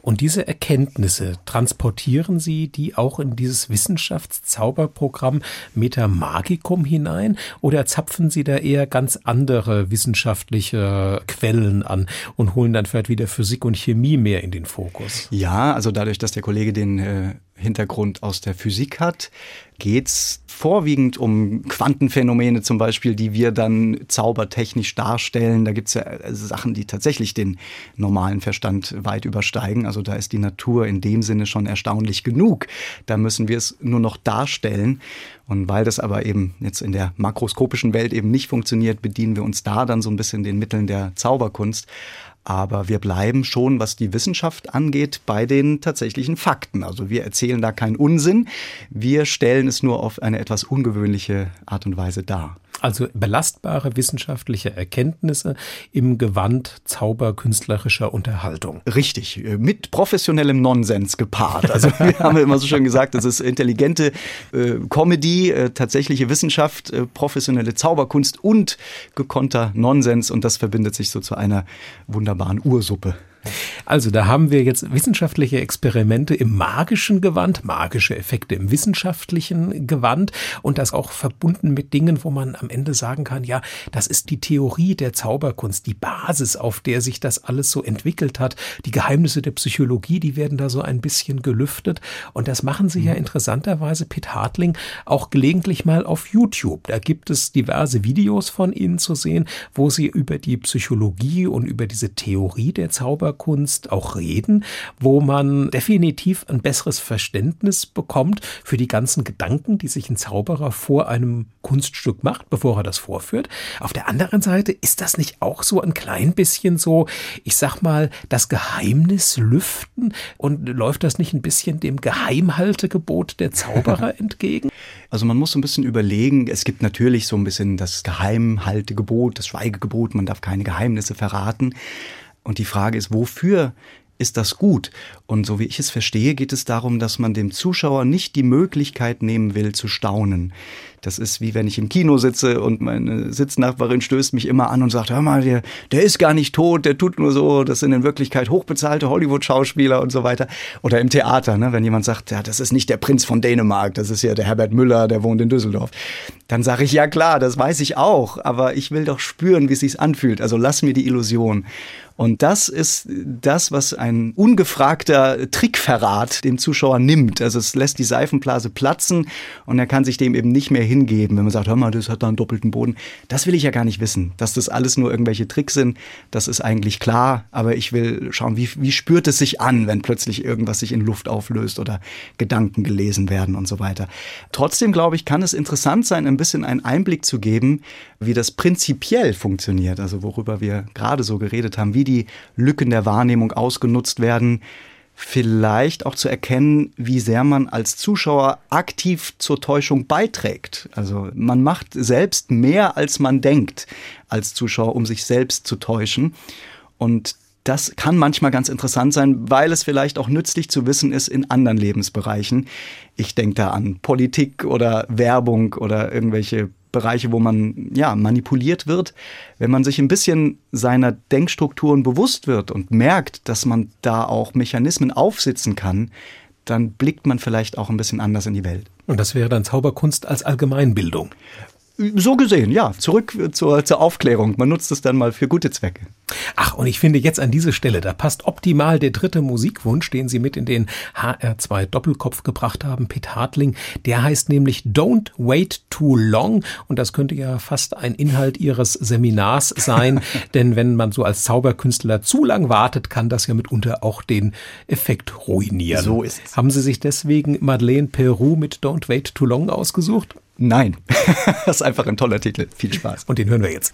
Und diese Erkenntnisse transportieren Sie die auch in dieses Wissenschaftszauberprogramm Metamagicum hinein oder zapfen Sie da eher ganz andere wissenschaftliche Quellen an und holen dann vielleicht wieder Physik und Chemie mehr in den Fokus? Ja, also dadurch, dass der Kollege den äh, Hintergrund aus der Physik hat, geht es vorwiegend um Quantenphänomene zum Beispiel, die wir dann zaubertechnisch darstellen. Da gibt es ja äh, Sachen, die tatsächlich den normalen Verstand weit übersteigen. Also da ist die Natur in dem Sinne schon erstaunlich genug. Da müssen wir es nur noch darstellen. Und weil das aber eben jetzt in der makroskopischen Welt eben nicht funktioniert, bedienen wir uns da dann so ein bisschen den Mitteln der Zauberkunst. Aber wir bleiben schon, was die Wissenschaft angeht, bei den tatsächlichen Fakten. Also wir erzählen da keinen Unsinn. Wir stellen es nur auf eine etwas ungewöhnliche Art und Weise dar. Also belastbare wissenschaftliche Erkenntnisse im Gewand zauberkünstlerischer Unterhaltung. Richtig, mit professionellem Nonsens gepaart. Also wir haben immer so schön gesagt, das ist intelligente äh, Comedy, äh, tatsächliche Wissenschaft, äh, professionelle Zauberkunst und gekonnter Nonsens und das verbindet sich so zu einer wunderbaren Ursuppe. Also da haben wir jetzt wissenschaftliche Experimente im magischen Gewand, magische Effekte im wissenschaftlichen Gewand und das auch verbunden mit Dingen, wo man am Ende sagen kann, ja, das ist die Theorie der Zauberkunst, die Basis, auf der sich das alles so entwickelt hat. Die Geheimnisse der Psychologie, die werden da so ein bisschen gelüftet und das machen sie ja mhm. interessanterweise, Pitt Hartling, auch gelegentlich mal auf YouTube. Da gibt es diverse Videos von Ihnen zu sehen, wo Sie über die Psychologie und über diese Theorie der Zauberkunst Zauberkunst auch reden, wo man definitiv ein besseres Verständnis bekommt für die ganzen Gedanken, die sich ein Zauberer vor einem Kunststück macht, bevor er das vorführt. Auf der anderen Seite ist das nicht auch so ein klein bisschen so, ich sag mal, das Geheimnis lüften und läuft das nicht ein bisschen dem Geheimhaltegebot der Zauberer entgegen? Also man muss ein bisschen überlegen, es gibt natürlich so ein bisschen das Geheimhaltegebot, das Schweigegebot, man darf keine Geheimnisse verraten. Und die Frage ist, wofür ist das gut? Und so wie ich es verstehe, geht es darum, dass man dem Zuschauer nicht die Möglichkeit nehmen will zu staunen. Das ist wie wenn ich im Kino sitze und meine Sitznachbarin stößt mich immer an und sagt, hör mal, der, der ist gar nicht tot, der tut nur so, das sind in Wirklichkeit hochbezahlte Hollywood-Schauspieler und so weiter. Oder im Theater, ne, wenn jemand sagt, ja, das ist nicht der Prinz von Dänemark, das ist ja der Herbert Müller, der wohnt in Düsseldorf. Dann sage ich, ja klar, das weiß ich auch, aber ich will doch spüren, wie es sich anfühlt. Also lass mir die Illusion. Und das ist das, was ein ungefragter Trickverrat dem Zuschauer nimmt. Also es lässt die Seifenblase platzen und er kann sich dem eben nicht mehr hingeben, wenn man sagt, hör mal, das hat da einen doppelten Boden. Das will ich ja gar nicht wissen. Dass das alles nur irgendwelche Tricks sind, das ist eigentlich klar. Aber ich will schauen, wie, wie spürt es sich an, wenn plötzlich irgendwas sich in Luft auflöst oder Gedanken gelesen werden und so weiter. Trotzdem, glaube ich, kann es interessant sein, ein bisschen einen Einblick zu geben, wie das prinzipiell funktioniert. Also worüber wir gerade so geredet haben, wie die Lücken der Wahrnehmung ausgenutzt werden vielleicht auch zu erkennen, wie sehr man als Zuschauer aktiv zur Täuschung beiträgt. Also man macht selbst mehr, als man denkt als Zuschauer, um sich selbst zu täuschen. Und das kann manchmal ganz interessant sein, weil es vielleicht auch nützlich zu wissen ist in anderen Lebensbereichen. Ich denke da an Politik oder Werbung oder irgendwelche Bereiche, wo man ja manipuliert wird, wenn man sich ein bisschen seiner Denkstrukturen bewusst wird und merkt, dass man da auch Mechanismen aufsitzen kann, dann blickt man vielleicht auch ein bisschen anders in die Welt. Und das wäre dann Zauberkunst als Allgemeinbildung. So gesehen, ja. Zurück zur, zur Aufklärung. Man nutzt es dann mal für gute Zwecke. Ach, und ich finde jetzt an diese Stelle, da passt optimal der dritte Musikwunsch, den Sie mit in den HR2 Doppelkopf gebracht haben, Pete Hartling. Der heißt nämlich Don't Wait Too Long. Und das könnte ja fast ein Inhalt Ihres Seminars sein. denn wenn man so als Zauberkünstler zu lang wartet, kann das ja mitunter auch den Effekt ruinieren. So ist es. Haben Sie sich deswegen Madeleine Peru mit Don't Wait Too Long ausgesucht? Nein, das ist einfach ein toller Titel. Viel Spaß. Und den hören wir jetzt.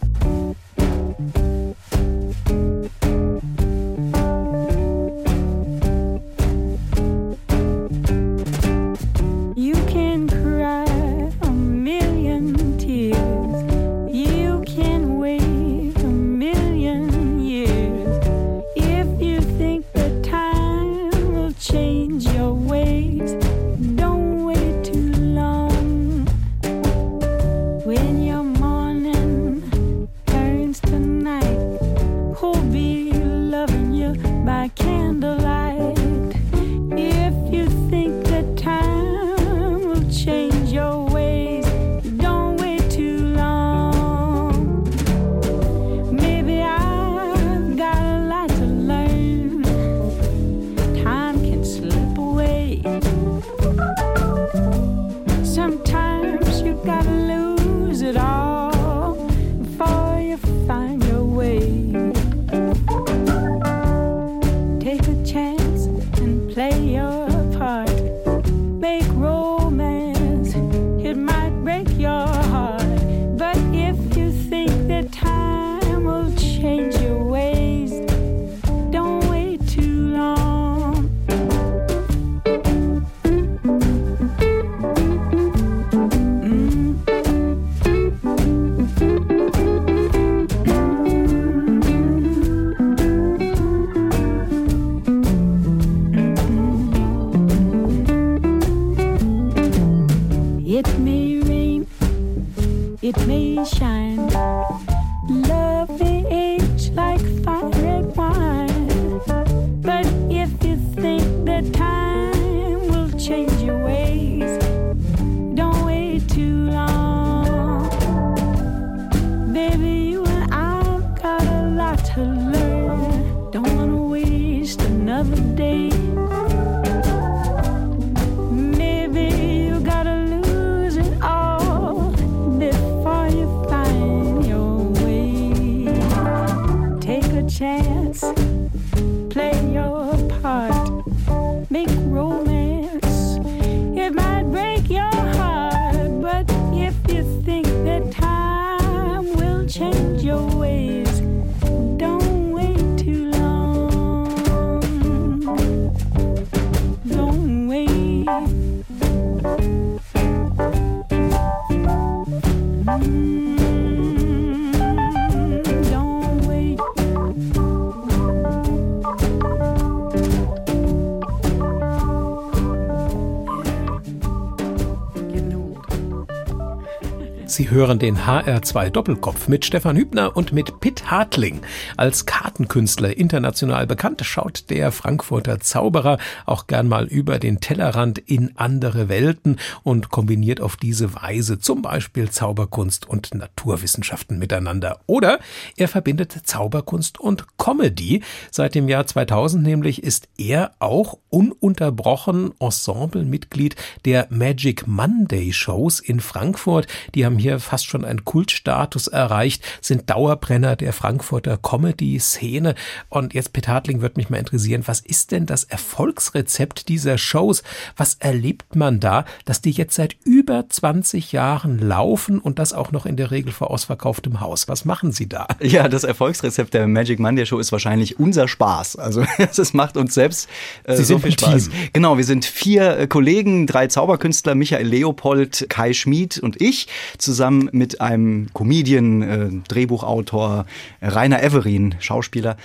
Sie hören den HR2 Doppelkopf mit Stefan Hübner und mit Pitt Hartling. Als Kartenkünstler international bekannt, schaut der Frankfurter Zauberer auch gern mal über den Tellerrand in andere Welten und kombiniert auf diese Weise zum Beispiel Zauberkunst und Naturwissenschaften miteinander. Oder er verbindet Zauberkunst und Comedy. Seit dem Jahr 2000 nämlich ist er auch ununterbrochen Ensemblemitglied der Magic Monday Shows in Frankfurt. Die haben hier fast schon einen Kultstatus erreicht, sind Dauerbrenner der Frankfurter Comedy-Szene. Und jetzt, Peter Hartling, würde mich mal interessieren, was ist denn das Erfolgsrezept dieser Shows? Was erlebt man da, dass die jetzt seit über 20 Jahren laufen und das auch noch in der Regel vor ausverkauftem Haus? Was machen Sie da? Ja, das Erfolgsrezept der Magic Monday Show ist wahrscheinlich unser Spaß. Also es macht uns selbst äh, Sie so sind viel Spaß. Team. Genau, wir sind vier äh, Kollegen, drei Zauberkünstler, Michael Leopold, Kai Schmid und ich, zusammen mit einem Comedian, äh, Drehbuchautor, äh, Rainer Everin, Schauspieler.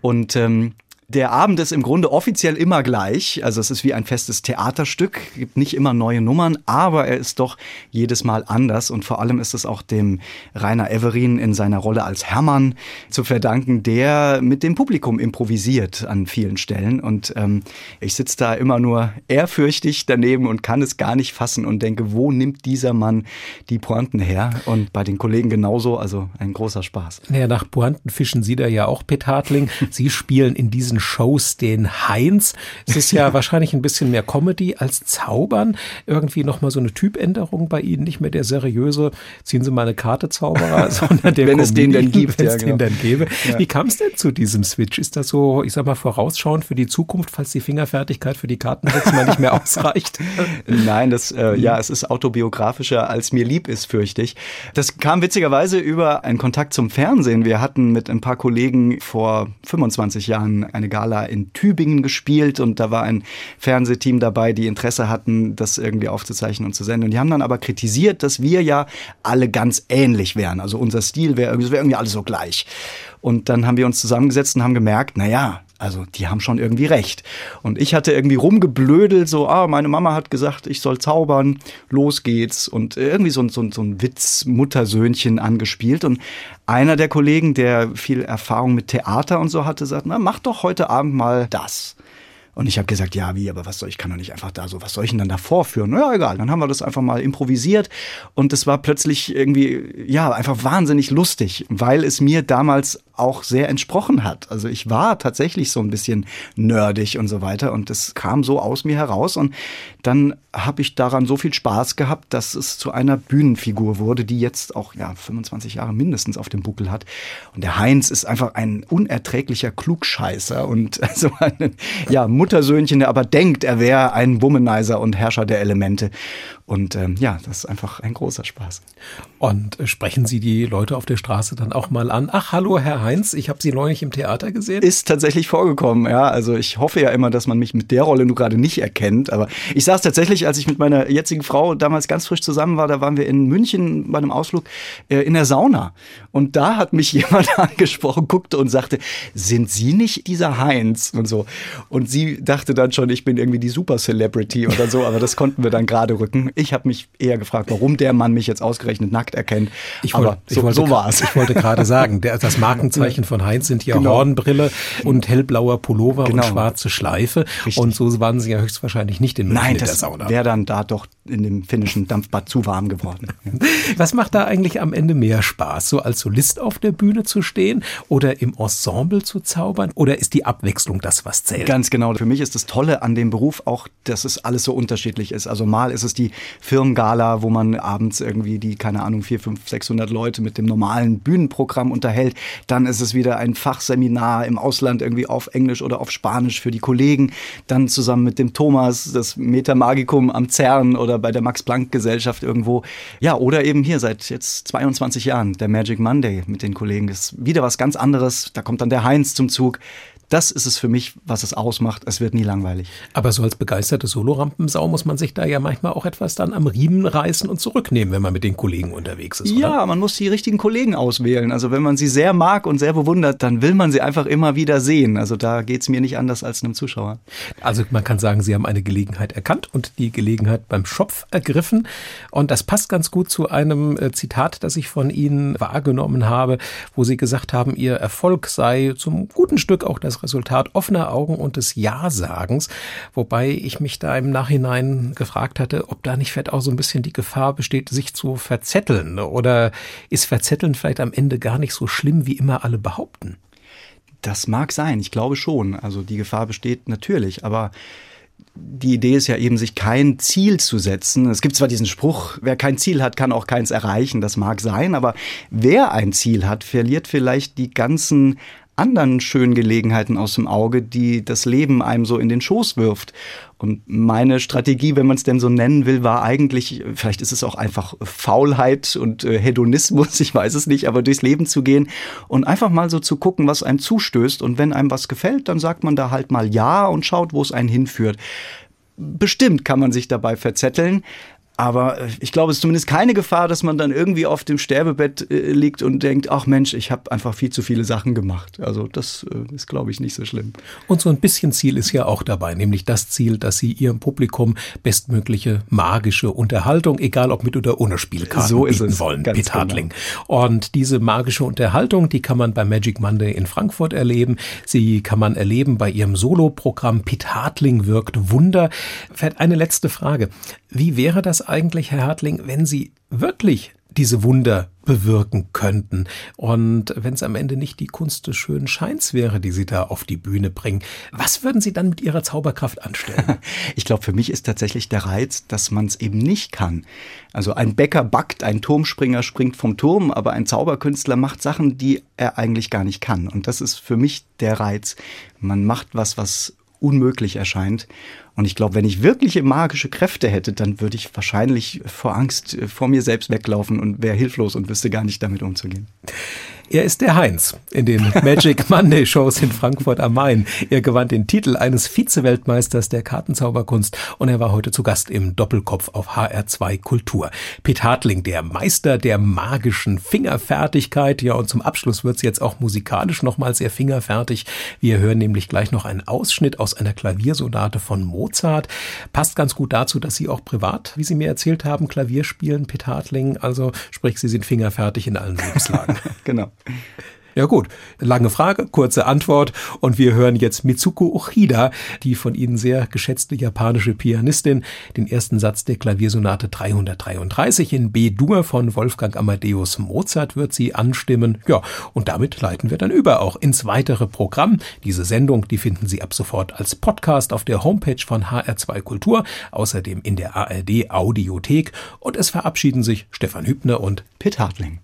Und ähm, der Abend ist im Grunde offiziell immer gleich. Also es ist wie ein festes Theaterstück, gibt nicht immer neue Nummern, aber er ist doch jedes Mal anders. Und vor allem ist es auch dem Rainer Everin in seiner Rolle als Hermann zu verdanken, der mit dem Publikum improvisiert an vielen Stellen. Und ähm, ich sitze da immer nur ehrfürchtig daneben und kann es gar nicht fassen und denke, wo nimmt dieser Mann die Pointen her? Und bei den Kollegen genauso, also ein großer Spaß. Naja, nach Pointen fischen Sie da ja auch, Pet Hartling. Sie spielen in diesen Shows den Heinz. Es ist ja wahrscheinlich ein bisschen mehr Comedy als Zaubern. Irgendwie nochmal so eine Typänderung bei Ihnen. Nicht mehr der seriöse, ziehen Sie mal eine Karte Zauberer, sondern der Wenn es den denn Comedian, gibt, wenn ja, es genau. den dann gäbe. Ja. Wie kam es denn zu diesem Switch? Ist das so, ich sag mal, vorausschauend für die Zukunft, falls die Fingerfertigkeit für die Kartenwitze mal nicht mehr ausreicht? Nein, das, äh, ja, es ist autobiografischer, als mir lieb ist, fürchte ich. Das kam witzigerweise über einen Kontakt zum Fernsehen. Wir hatten mit ein paar Kollegen vor 25 Jahren eine Gala in Tübingen gespielt und da war ein Fernsehteam dabei, die Interesse hatten, das irgendwie aufzuzeichnen und zu senden. Und die haben dann aber kritisiert, dass wir ja alle ganz ähnlich wären. Also unser Stil wäre wäre irgendwie alles so gleich. Und dann haben wir uns zusammengesetzt und haben gemerkt, na also die haben schon irgendwie recht. Und ich hatte irgendwie rumgeblödelt, so, ah, meine Mama hat gesagt, ich soll zaubern, los geht's. Und irgendwie so, ein- so, so ein Witz Muttersöhnchen angespielt. Und einer der Kollegen, der viel Erfahrung mit Theater und so hatte, sagt, na, mach doch heute Abend mal das. Und ich habe gesagt, ja, wie, aber was soll ich, kann doch nicht einfach da so, was soll ich denn dann da vorführen? Na ja, egal. Dann haben wir das einfach mal improvisiert und es war plötzlich irgendwie, ja, einfach wahnsinnig lustig, weil es mir damals auch sehr entsprochen hat. Also ich war tatsächlich so ein bisschen nerdig und so weiter und das kam so aus mir heraus und dann habe ich daran so viel Spaß gehabt, dass es zu einer Bühnenfigur wurde, die jetzt auch ja 25 Jahre mindestens auf dem Buckel hat. Und der Heinz ist einfach ein unerträglicher Klugscheißer und also ein ja, Muttersöhnchen, der aber denkt, er wäre ein Womanizer und Herrscher der Elemente. Und ähm, ja, das ist einfach ein großer Spaß. Und sprechen Sie die Leute auf der Straße dann auch mal an? Ach, hallo, Herr Heinz? Ich habe Sie neulich im Theater gesehen. Ist tatsächlich vorgekommen, ja. Also ich hoffe ja immer, dass man mich mit der Rolle nur gerade nicht erkennt. Aber ich saß tatsächlich, als ich mit meiner jetzigen Frau damals ganz frisch zusammen war, da waren wir in München bei einem Ausflug äh, in der Sauna. Und da hat mich jemand angesprochen, guckte und sagte, sind Sie nicht dieser Heinz? Und so. Und sie dachte dann schon, ich bin irgendwie die Super Celebrity oder so, aber das konnten wir dann gerade rücken. Ich habe mich eher gefragt, warum der Mann mich jetzt ausgerechnet nackt erkennt. Ich aber wollte, so, ich wollte, so war es. Ich wollte gerade sagen, der, das Markenzeichen von Heinz sind ja Genau. Hornbrille und hellblauer Pullover Genau. und schwarze Schleife. Richtig. Und so waren Sie ja höchstwahrscheinlich nicht in München Nein, in der das Sauna. wäre dann da doch in dem finnischen Dampfbad zu warm geworden. Was macht da eigentlich am Ende mehr Spaß? So als Solist auf der Bühne zu stehen oder im Ensemble zu zaubern? Oder ist die Abwechslung das, was zählt? Ganz genau. Für mich ist das Tolle an dem Beruf auch, dass es alles so unterschiedlich ist. Also mal ist es die Firmengala, wo man abends irgendwie die, keine Ahnung, vier, fünf, 600 Leute mit dem normalen Bühnenprogramm unterhält. Dann ist es wieder ein Fachseminar im Ausland irgendwie auf Englisch oder auf Spanisch für die Kollegen. Dann zusammen mit dem Thomas das Metamagicum am CERN oder bei der Max-Planck-Gesellschaft irgendwo. Ja, oder eben hier seit jetzt 22 Jahren der Magic Monday mit den Kollegen. Das ist wieder was ganz anderes. Da kommt dann der Heinz zum Zug. Das ist es für mich, was es ausmacht. Es wird nie langweilig. Aber so als begeisterte Solorampensau muss man sich da ja manchmal auch etwas dann am Riemen reißen und zurücknehmen, wenn man mit den Kollegen unterwegs ist. Oder? Ja, man muss die richtigen Kollegen auswählen. Also wenn man sie sehr mag und sehr bewundert, dann will man sie einfach immer wieder sehen. Also da geht's mir nicht anders als einem Zuschauer. Also man kann sagen, Sie haben eine Gelegenheit erkannt und die Gelegenheit beim Schopf ergriffen. Und das passt ganz gut zu einem äh, Zitat, das ich von Ihnen wahrgenommen habe, wo Sie gesagt haben, Ihr Erfolg sei zum guten Stück auch das Resultat offener Augen und des Ja-Sagens. Wobei ich mich da im Nachhinein gefragt hatte, ob da nicht vielleicht auch so ein bisschen die Gefahr besteht, sich zu verzetteln. Oder ist Verzetteln vielleicht am Ende gar nicht so schlimm, wie immer alle behaupten? Das mag sein, ich glaube schon. Also die Gefahr besteht natürlich, aber die Idee ist ja eben, sich kein Ziel zu setzen. Es gibt zwar diesen Spruch, wer kein Ziel hat, kann auch keins erreichen. Das mag sein, aber wer ein Ziel hat, verliert vielleicht die ganzen anderen schönen Gelegenheiten aus dem Auge, die das Leben einem so in den Schoß wirft. Und meine Strategie, wenn man es denn so nennen will, war eigentlich, vielleicht ist es auch einfach Faulheit und äh, Hedonismus, ich weiß es nicht, aber durchs Leben zu gehen und einfach mal so zu gucken, was einem zustößt. Und wenn einem was gefällt, dann sagt man da halt mal Ja und schaut, wo es einen hinführt. Bestimmt kann man sich dabei verzetteln. Aber äh, ich glaube, es ist zumindest keine Gefahr, dass man dann irgendwie auf dem Sterbebett äh, liegt und denkt, ach Mensch, ich habe einfach viel zu viele Sachen gemacht. Also das äh, ist, glaube ich, nicht so schlimm. Und so ein bisschen Ziel ist ja auch dabei, nämlich das Ziel, dass Sie Ihrem Publikum bestmögliche magische Unterhaltung, egal ob mit oder ohne Spielkarten, So ist bieten es, wollen, ganz Pete Hartling. Und diese magische Unterhaltung, die kann man bei Magic Monday in Frankfurt erleben. Sie kann man erleben bei Ihrem Soloprogramm Pete Hartling wirkt Wunder. Vielleicht eine letzte Frage. Wie wäre das eigentlich, Herr Hartling, wenn Sie wirklich diese Wunder bewirken könnten. Und wenn es am Ende nicht die Kunst des schönen Scheins wäre, die Sie da auf die Bühne bringen, was würden Sie dann mit Ihrer Zauberkraft anstellen? Ich glaube, für mich ist tatsächlich der Reiz, dass man es eben nicht kann. Also ein Bäcker backt, ein Turmspringer springt vom Turm, aber ein Zauberkünstler macht Sachen, die er eigentlich gar nicht kann. Und das ist für mich der Reiz. Man macht was, was unmöglich erscheint. Und ich glaube, wenn ich wirkliche magische Kräfte hätte, dann würde ich wahrscheinlich vor Angst äh, vor mir selbst weglaufen und wäre hilflos und wüsste gar nicht damit umzugehen. Er ist der Heinz in den Magic Monday Shows in Frankfurt am Main. Er gewann den Titel eines Vize-Weltmeisters der Kartenzauberkunst und er war heute zu Gast im Doppelkopf auf HR2 Kultur. Pete Hartling, der Meister der magischen Fingerfertigkeit. Ja, und zum Abschluss wird's jetzt auch musikalisch nochmal sehr fingerfertig. Wir hören nämlich gleich noch einen Ausschnitt aus einer Klaviersonate von Mozart. Passt ganz gut dazu, dass Sie auch privat, wie Sie mir erzählt haben, Klavier spielen, Hartling. Also sprich, Sie sind fingerfertig in allen Lebenslagen. genau. Ja gut, lange Frage, kurze Antwort und wir hören jetzt Mitsuko Uchida, die von Ihnen sehr geschätzte japanische Pianistin, den ersten Satz der Klaviersonate 333 in B-Dur von Wolfgang Amadeus Mozart wird sie anstimmen. Ja, und damit leiten wir dann über auch ins weitere Programm. Diese Sendung, die finden Sie ab sofort als Podcast auf der Homepage von HR2 Kultur, außerdem in der ARD Audiothek und es verabschieden sich Stefan Hübner und Pitt Hartling.